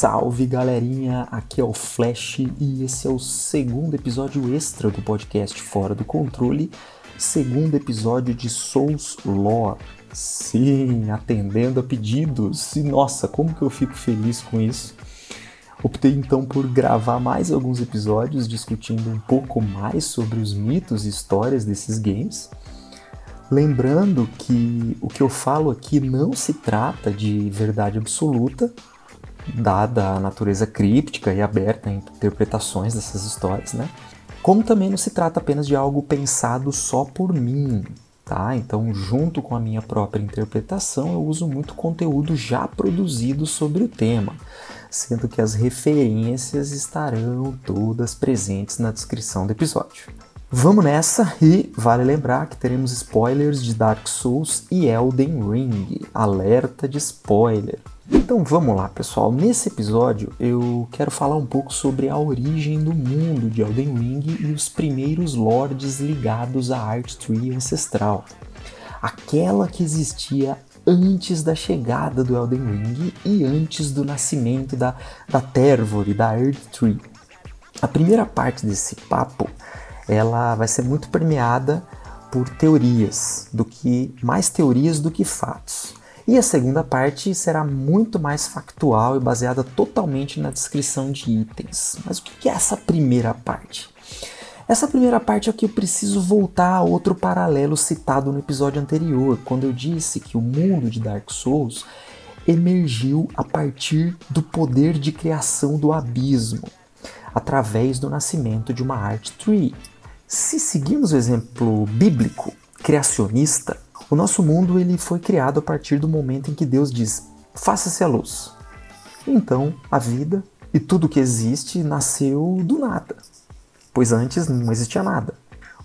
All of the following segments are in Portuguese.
Salve galerinha, aqui é o Flash e esse é o segundo episódio extra do podcast Fora do Controle, segundo episódio de Souls Lore. Sim, atendendo a pedidos. E nossa, como que eu fico feliz com isso. Optei então por gravar mais alguns episódios discutindo um pouco mais sobre os mitos e histórias desses games. Lembrando que o que eu falo aqui não se trata de verdade absoluta, dada a natureza críptica e aberta em interpretações dessas histórias, né? Como também não se trata apenas de algo pensado só por mim, tá? Então, junto com a minha própria interpretação, eu uso muito conteúdo já produzido sobre o tema, sendo que as referências estarão todas presentes na descrição do episódio. Vamos nessa e vale lembrar que teremos spoilers de Dark Souls e Elden Ring. Alerta de spoiler. Então vamos lá, pessoal. Nesse episódio eu quero falar um pouco sobre a origem do mundo de Elden Ring e os primeiros lords ligados à Art Tree ancestral. Aquela que existia antes da chegada do Elden Ring e antes do nascimento da, da Tervor da Earth Tree. A primeira parte desse papo ela vai ser muito permeada por teorias, do que mais teorias do que fatos. E a segunda parte será muito mais factual e baseada totalmente na descrição de itens. Mas o que é essa primeira parte? Essa primeira parte é que eu preciso voltar a outro paralelo citado no episódio anterior, quando eu disse que o mundo de Dark Souls emergiu a partir do poder de criação do abismo, através do nascimento de uma Art Tree. Se seguirmos o exemplo bíblico, criacionista, o nosso mundo ele foi criado a partir do momento em que Deus diz: faça-se a luz. Então, a vida e tudo que existe nasceu do nada, pois antes não existia nada.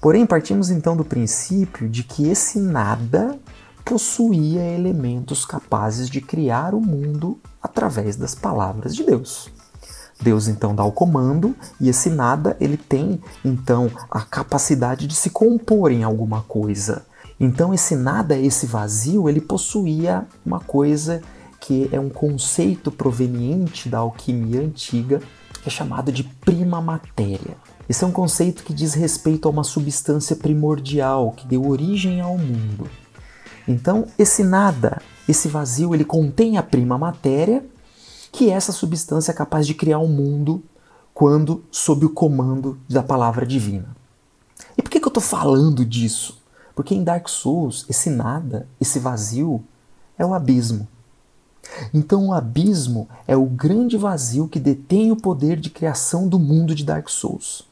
Porém, partimos então do princípio de que esse nada possuía elementos capazes de criar o mundo através das palavras de Deus. Deus então dá o comando e esse nada ele tem então a capacidade de se compor em alguma coisa. Então esse nada, esse vazio, ele possuía uma coisa que é um conceito proveniente da alquimia antiga, que é chamado de prima matéria. Esse é um conceito que diz respeito a uma substância primordial que deu origem ao mundo. Então, esse nada, esse vazio, ele contém a prima matéria, que é essa substância é capaz de criar um mundo quando sob o comando da palavra divina. E por que, que eu estou falando disso? Porque em Dark Souls, esse nada, esse vazio, é o abismo. Então o abismo é o grande vazio que detém o poder de criação do mundo de Dark Souls.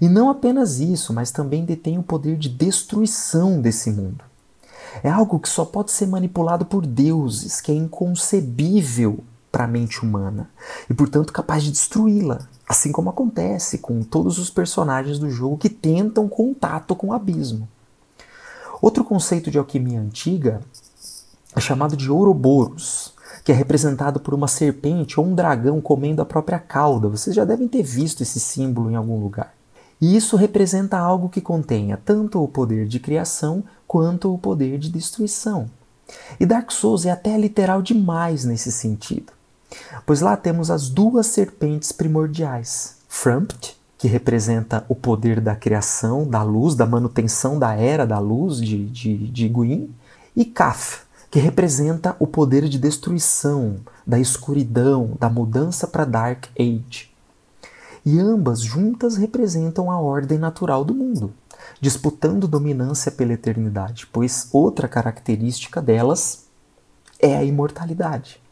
E não apenas isso, mas também detém o poder de destruição desse mundo. É algo que só pode ser manipulado por deuses, que é inconcebível para a mente humana e, portanto, capaz de destruí-la. Assim como acontece com todos os personagens do jogo que tentam contato com o abismo. Outro conceito de alquimia antiga é chamado de Ouroboros, que é representado por uma serpente ou um dragão comendo a própria cauda. Vocês já devem ter visto esse símbolo em algum lugar. E isso representa algo que contenha tanto o poder de criação quanto o poder de destruição. E Dark Souls é até literal demais nesse sentido, pois lá temos as duas serpentes primordiais, Frumpt, que representa o poder da criação, da luz, da manutenção da era da luz de, de, de Gwyn, e Kaf, que representa o poder de destruição, da escuridão, da mudança para Dark Age. E ambas juntas representam a ordem natural do mundo, disputando dominância pela eternidade, pois outra característica delas é a imortalidade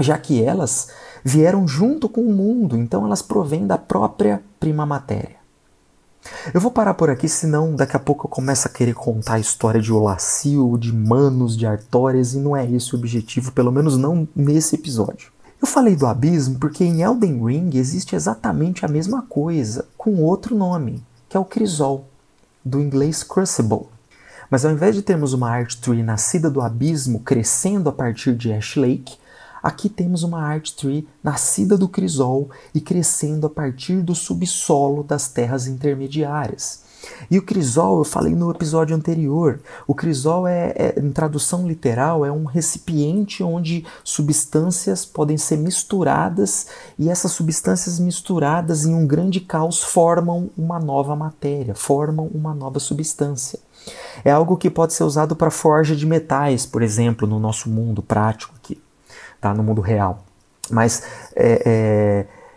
já que elas vieram junto com o mundo, então elas provêm da própria prima matéria. Eu vou parar por aqui, senão daqui a pouco eu começo a querer contar a história de Olacil, de Manos, de Artórias, e não é esse o objetivo, pelo menos não nesse episódio. Eu falei do abismo porque em Elden Ring existe exatamente a mesma coisa, com outro nome, que é o Crisol, do inglês Crucible. Mas ao invés de termos uma Art Tree nascida do abismo crescendo a partir de Ash Lake, Aqui temos uma art tree nascida do crisol e crescendo a partir do subsolo das terras intermediárias. E o crisol, eu falei no episódio anterior, o crisol é, é, em tradução literal, é um recipiente onde substâncias podem ser misturadas e essas substâncias misturadas em um grande caos formam uma nova matéria, formam uma nova substância. É algo que pode ser usado para forja de metais, por exemplo, no nosso mundo prático aqui, tá? no mundo real. Mas é,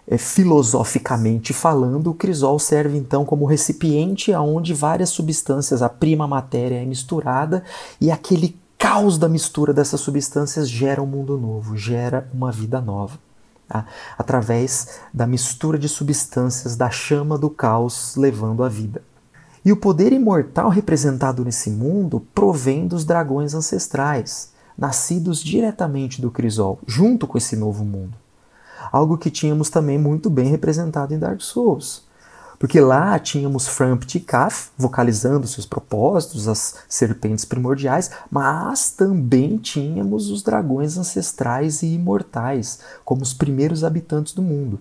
é, é, filosoficamente falando, o crisol serve então como recipiente aonde várias substâncias, a prima matéria é misturada e aquele caos da mistura dessas substâncias gera um mundo novo, gera uma vida nova. Tá? Através da mistura de substâncias da chama do caos levando a vida. E o poder imortal representado nesse mundo provém dos dragões ancestrais, nascidos diretamente do Crisol, junto com esse novo mundo. Algo que tínhamos também muito bem representado em Dark Souls. Porque lá tínhamos Frampt e Kaf vocalizando seus propósitos, as serpentes primordiais, mas também tínhamos os dragões ancestrais e imortais, como os primeiros habitantes do mundo.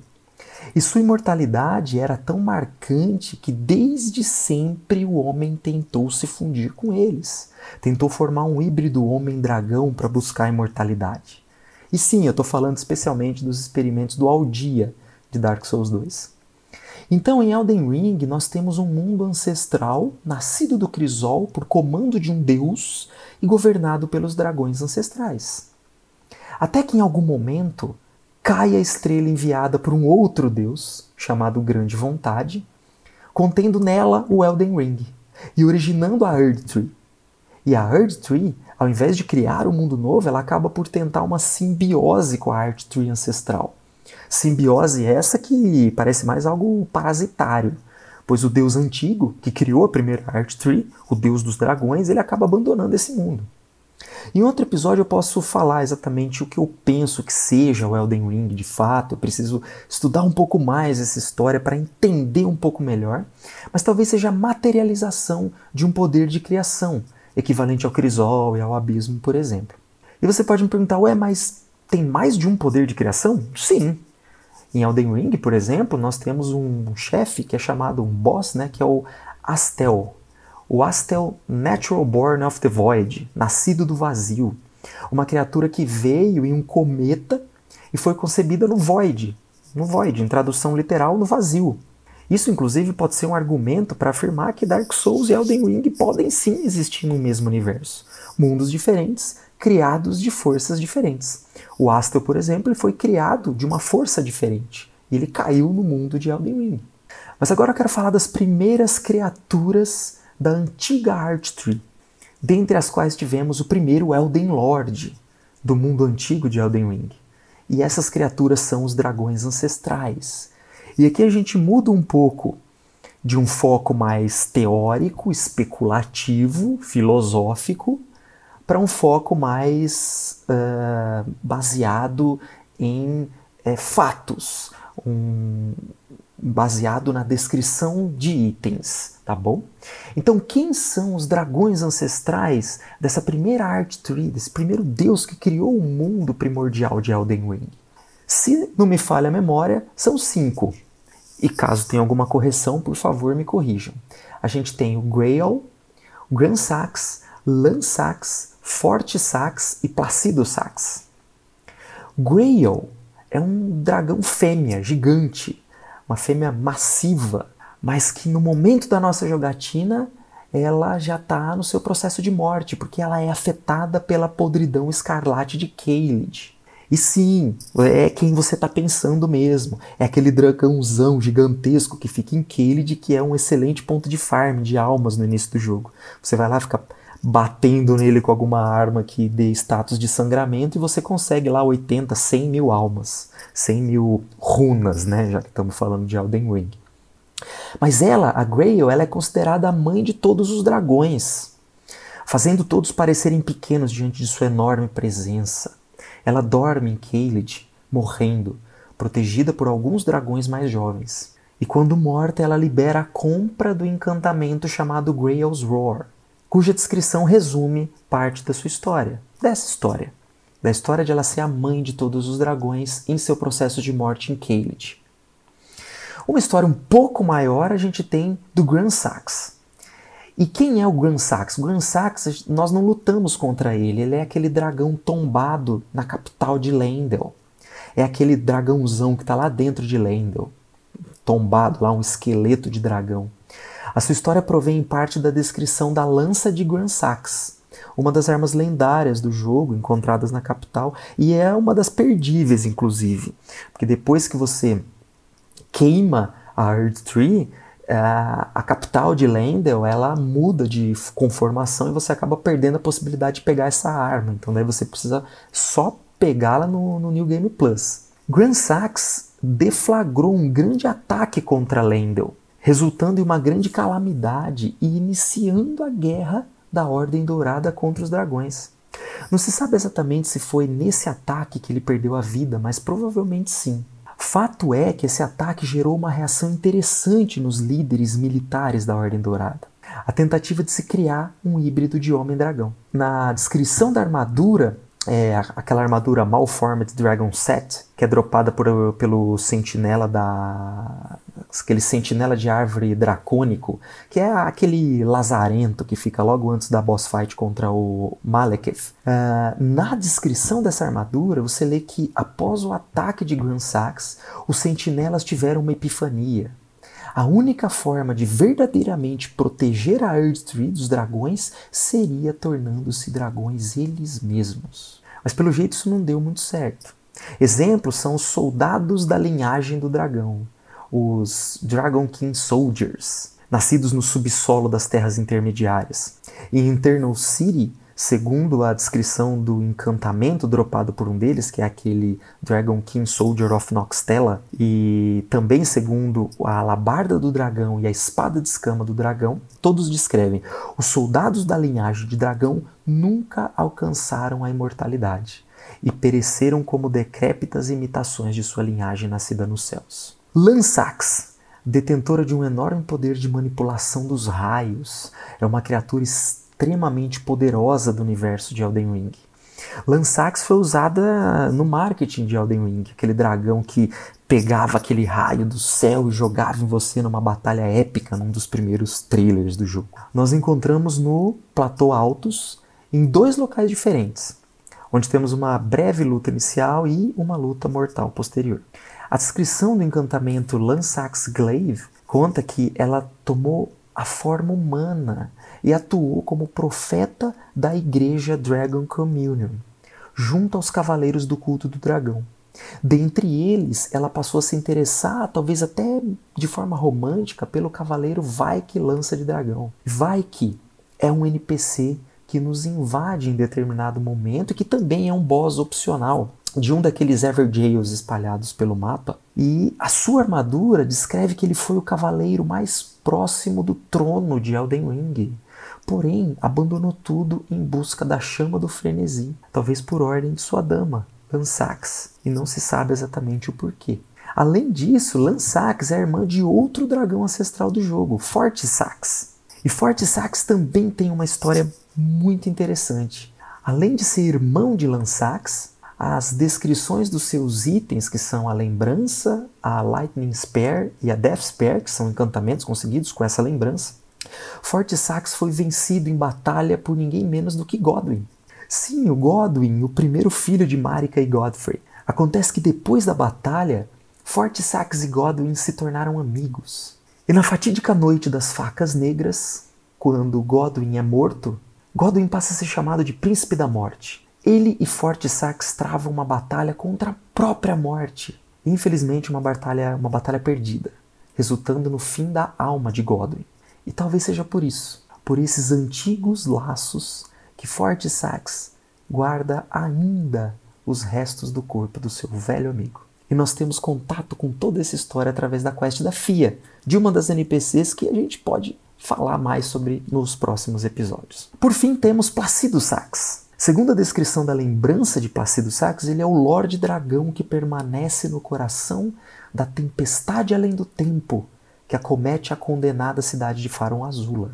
E sua imortalidade era tão marcante que desde sempre o homem tentou se fundir com eles. Tentou formar um híbrido homem-dragão para buscar a imortalidade. E sim, eu estou falando especialmente dos experimentos do Aldia de Dark Souls 2. Então, em Elden Ring, nós temos um mundo ancestral, nascido do Crisol por comando de um deus e governado pelos dragões ancestrais. Até que em algum momento cai a estrela enviada por um outro deus, chamado Grande Vontade, contendo nela o Elden Ring e originando a Earth Tree. E a Earth Tree, ao invés de criar um mundo novo, ela acaba por tentar uma simbiose com a Earth Tree ancestral. Simbiose essa que parece mais algo parasitário, pois o deus antigo, que criou a primeira Earth Tree, o deus dos dragões, ele acaba abandonando esse mundo. Em outro episódio eu posso falar exatamente o que eu penso que seja o Elden Ring de fato. Eu preciso estudar um pouco mais essa história para entender um pouco melhor. Mas talvez seja a materialização de um poder de criação, equivalente ao Crisol e ao Abismo, por exemplo. E você pode me perguntar, ué, mas tem mais de um poder de criação? Sim. Em Elden Ring, por exemplo, nós temos um chefe que é chamado, um boss, né, que é o Astel, o Astel Natural Born of the Void, nascido do vazio, uma criatura que veio em um cometa e foi concebida no Void, no Void, em tradução literal, no vazio. Isso, inclusive, pode ser um argumento para afirmar que Dark Souls e Elden Ring podem sim existir no mesmo universo. Mundos diferentes, criados de forças diferentes. O Astel, por exemplo, foi criado de uma força diferente. E ele caiu no mundo de Elden Ring. Mas agora eu quero falar das primeiras criaturas da antiga Art Tree, dentre as quais tivemos o primeiro Elden Lord do mundo antigo de Elden Ring. E essas criaturas são os dragões ancestrais. E aqui a gente muda um pouco de um foco mais teórico, especulativo, filosófico, para um foco mais uh, baseado em é, fatos, um, baseado na descrição de itens, tá bom? Então, quem são os dragões ancestrais dessa primeira Art Tree, desse primeiro deus que criou o mundo primordial de Elden Ring? Se não me falha a memória, são cinco. E caso tenha alguma correção, por favor, me corrijam. A gente tem o Grail, o Gran Sax, Lan Sax, Forte Sax e Placido Sax. Grail é um dragão fêmea gigante uma fêmea massiva, mas que no momento da nossa jogatina ela já está no seu processo de morte, porque ela é afetada pela podridão escarlate de Caelid. E sim, é quem você está pensando mesmo. É aquele dragãozão gigantesco que fica em Caelid, que é um excelente ponto de farm de almas no início do jogo. Você vai lá ficar batendo nele com alguma arma que dê status de sangramento e você consegue lá 80, 100 mil almas, 100 mil runas, né? Já que estamos falando de Elden Ring. Mas ela, a Grail, ela é considerada a mãe de todos os dragões, fazendo todos parecerem pequenos diante de sua enorme presença. Ela dorme em Caelid, morrendo, protegida por alguns dragões mais jovens. E quando morta, ela libera a compra do encantamento chamado Grail's Roar, cuja descrição resume parte da sua história, dessa história, da história de ela ser a mãe de todos os dragões em seu processo de morte em Caelid. Uma história um pouco maior a gente tem do Gran Sax. E quem é o Gran Sax? O Gran Sax, nós não lutamos contra ele, ele é aquele dragão tombado na capital de Lendel. É aquele dragãozão que está lá dentro de Lendel, tombado lá, um esqueleto de dragão. A sua história provém em parte da descrição da lança de Gran Sax, uma das armas lendárias do jogo encontradas na capital e é uma das perdíveis, inclusive, porque depois que você queima a Earth Tree, a capital de Lendel ela muda de conformação e você acaba perdendo a possibilidade de pegar essa arma. Então daí você precisa só pegá-la no, no New Game Plus. Grand Sax deflagrou um grande ataque contra Lendel, resultando em uma grande calamidade e iniciando a guerra da Ordem Dourada contra os dragões. Não se sabe exatamente se foi nesse ataque que ele perdeu a vida, mas provavelmente sim. Fato é que esse ataque gerou uma reação interessante nos líderes militares da Ordem Dourada. A tentativa de se criar um híbrido de homem-dragão. Na descrição da armadura, é, aquela armadura Malformed Dragon Set, que é dropada por, pelo sentinela da. Aquele sentinela de árvore dracônico, que é aquele lazarento que fica logo antes da boss fight contra o Malekith. Uh, na descrição dessa armadura, você lê que após o ataque de Grand Sax, os sentinelas tiveram uma epifania. A única forma de verdadeiramente proteger a Earth Tree dos dragões seria tornando-se dragões eles mesmos. Mas pelo jeito isso não deu muito certo. Exemplos são os soldados da linhagem do dragão, os Dragon King Soldiers, nascidos no subsolo das terras intermediárias. Em Internal City, segundo a descrição do encantamento dropado por um deles, que é aquele Dragon King Soldier of Noxtella, e também segundo a alabarda do dragão e a espada de escama do dragão, todos descrevem: os soldados da linhagem de dragão nunca alcançaram a imortalidade e pereceram como decrépitas imitações de sua linhagem nascida nos céus. Lansax, detentora de um enorme poder de manipulação dos raios, é uma criatura extremamente poderosa do universo de Elden Ring. Lansax foi usada no marketing de Elden Ring, aquele dragão que pegava aquele raio do céu e jogava em você numa batalha épica num dos primeiros trailers do jogo. Nós encontramos no Platô Altos em dois locais diferentes, onde temos uma breve luta inicial e uma luta mortal posterior. A descrição do encantamento Lansax Glaive conta que ela tomou a forma humana e atuou como profeta da igreja Dragon Communion, junto aos cavaleiros do culto do dragão. Dentre eles, ela passou a se interessar, talvez até de forma romântica, pelo cavaleiro Vaike Lança de Dragão. Vaike é um NPC que nos invade em determinado momento e que também é um boss opcional de um daqueles Everjails espalhados pelo mapa. E a sua armadura descreve que ele foi o cavaleiro mais próximo do trono de Elden Ring porém abandonou tudo em busca da chama do frenesi, talvez por ordem de sua dama, Lansax, e não se sabe exatamente o porquê. Além disso, Lansax é irmã de outro dragão ancestral do jogo, Fortisax. E Fortisax também tem uma história muito interessante. Além de ser irmão de Lansax, as descrições dos seus itens, que são a lembrança, a Lightning Spear e a Death Spear, que são encantamentos conseguidos com essa lembrança, Forte Sax foi vencido em batalha por ninguém menos do que Godwin. Sim, o Godwin, o primeiro filho de Marika e Godfrey. Acontece que depois da batalha, Forte Sax e Godwin se tornaram amigos. E na fatídica noite das facas negras, quando Godwin é morto, Godwin passa a ser chamado de Príncipe da Morte. Ele e Forte Sax travam uma batalha contra a própria morte. Infelizmente, uma batalha, uma batalha perdida, resultando no fim da alma de Godwin. E talvez seja por isso, por esses antigos laços, que Forte Sax guarda ainda os restos do corpo do seu velho amigo. E nós temos contato com toda essa história através da quest da Fia, de uma das NPCs que a gente pode falar mais sobre nos próximos episódios. Por fim, temos Placido Sax. Segundo a descrição da lembrança de Placido Sax, ele é o Lorde Dragão que permanece no coração da tempestade além do tempo, que acomete a condenada cidade de Faron Azula.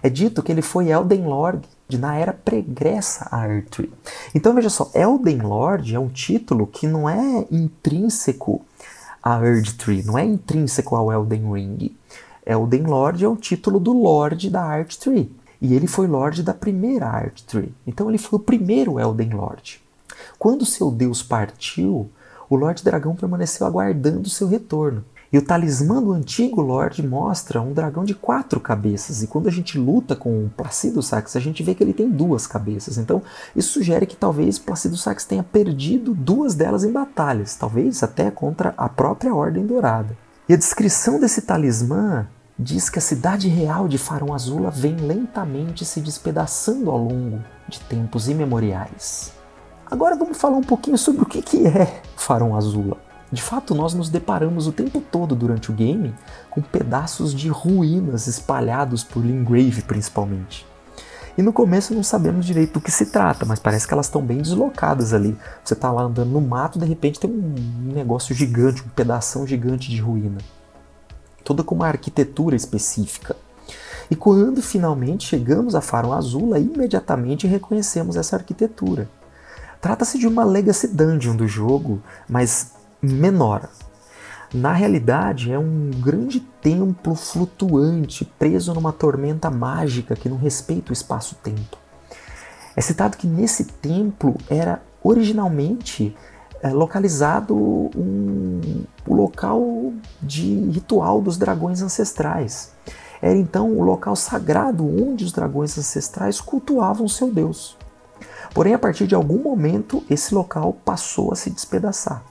É dito que ele foi Elden Lord na era pregressa a Earthtree. Então veja só, Elden Lord é um título que não é intrínseco a Earthtree, não é intrínseco ao Elden Ring. Elden Lord é o título do Lord da Art Tree. E ele foi Lord da primeira Art Tree. Então ele foi o primeiro Elden Lord. Quando seu deus partiu, o Lorde Dragão permaneceu aguardando seu retorno. E o talismã do antigo Lorde mostra um dragão de quatro cabeças. E quando a gente luta com o Placido Sax, a gente vê que ele tem duas cabeças. Então, isso sugere que talvez Placido Sax tenha perdido duas delas em batalhas, talvez até contra a própria Ordem Dourada. E a descrição desse talismã diz que a cidade real de Farão Azula vem lentamente se despedaçando ao longo de tempos imemoriais. Agora vamos falar um pouquinho sobre o que é Farão Azula. De fato, nós nos deparamos o tempo todo durante o game com pedaços de ruínas espalhados por Lingrave principalmente. E no começo não sabemos direito do que se trata, mas parece que elas estão bem deslocadas ali. Você está lá andando no mato, de repente tem um negócio gigante, um pedaço gigante de ruína. Toda com uma arquitetura específica. E quando finalmente chegamos a Faro Azula, imediatamente reconhecemos essa arquitetura. Trata-se de uma Legacy Dungeon do jogo, mas menor. Na realidade, é um grande templo flutuante preso numa tormenta mágica que não respeita o espaço-tempo. É citado que nesse templo era originalmente é, localizado um, o local de ritual dos dragões ancestrais. Era então o local sagrado onde os dragões ancestrais cultuavam seu deus. Porém, a partir de algum momento, esse local passou a se despedaçar.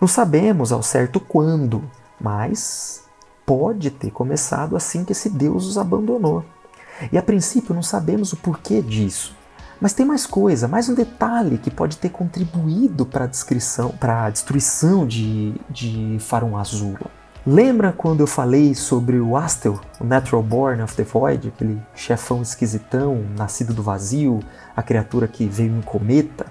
Não sabemos ao certo quando, mas pode ter começado assim que esse Deus os abandonou. E a princípio não sabemos o porquê disso. Mas tem mais coisa, mais um detalhe que pode ter contribuído para a descrição, para a destruição de, de Farum Azula. Lembra quando eu falei sobre o Astel, o Natural Born of the Void, aquele chefão esquisitão, nascido do vazio, a criatura que veio em cometa?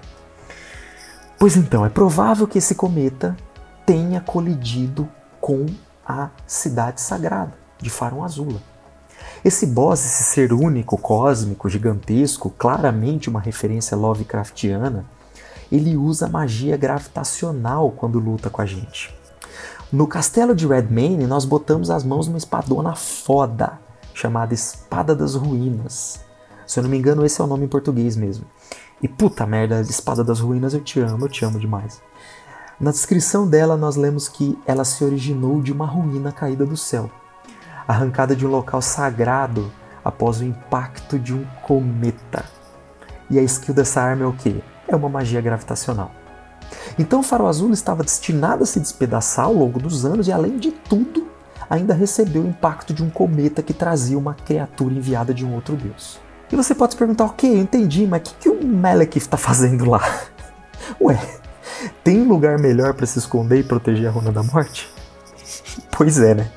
Pois então, é provável que esse cometa tenha colidido com a cidade sagrada de Farum Azula. Esse boss, esse ser único, cósmico, gigantesco, claramente uma referência Lovecraftiana, ele usa magia gravitacional quando luta com a gente. No castelo de Redmayne, nós botamos as mãos numa espadona foda, chamada Espada das Ruínas. Se eu não me engano, esse é o nome em português mesmo. E puta merda, Espada das Ruínas, eu te amo, eu te amo demais. Na descrição dela, nós lemos que ela se originou de uma ruína caída do céu, arrancada de um local sagrado após o impacto de um cometa. E a skill dessa arma é o quê? É uma magia gravitacional. Então o Farol Azul estava destinado a se despedaçar ao longo dos anos e, além de tudo, ainda recebeu o impacto de um cometa que trazia uma criatura enviada de um outro deus. E você pode se perguntar, ok, eu entendi, mas o que, que o Malekith está fazendo lá? Ué, tem lugar melhor para se esconder e proteger a Runa da Morte? pois é, né?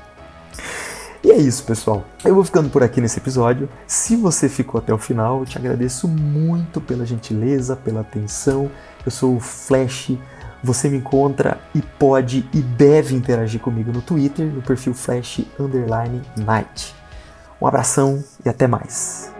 É isso, pessoal. Eu vou ficando por aqui nesse episódio. Se você ficou até o final, eu te agradeço muito pela gentileza, pela atenção. Eu sou o Flash. Você me encontra e pode e deve interagir comigo no Twitter, no perfil Flash Underline Night. Um abração e até mais.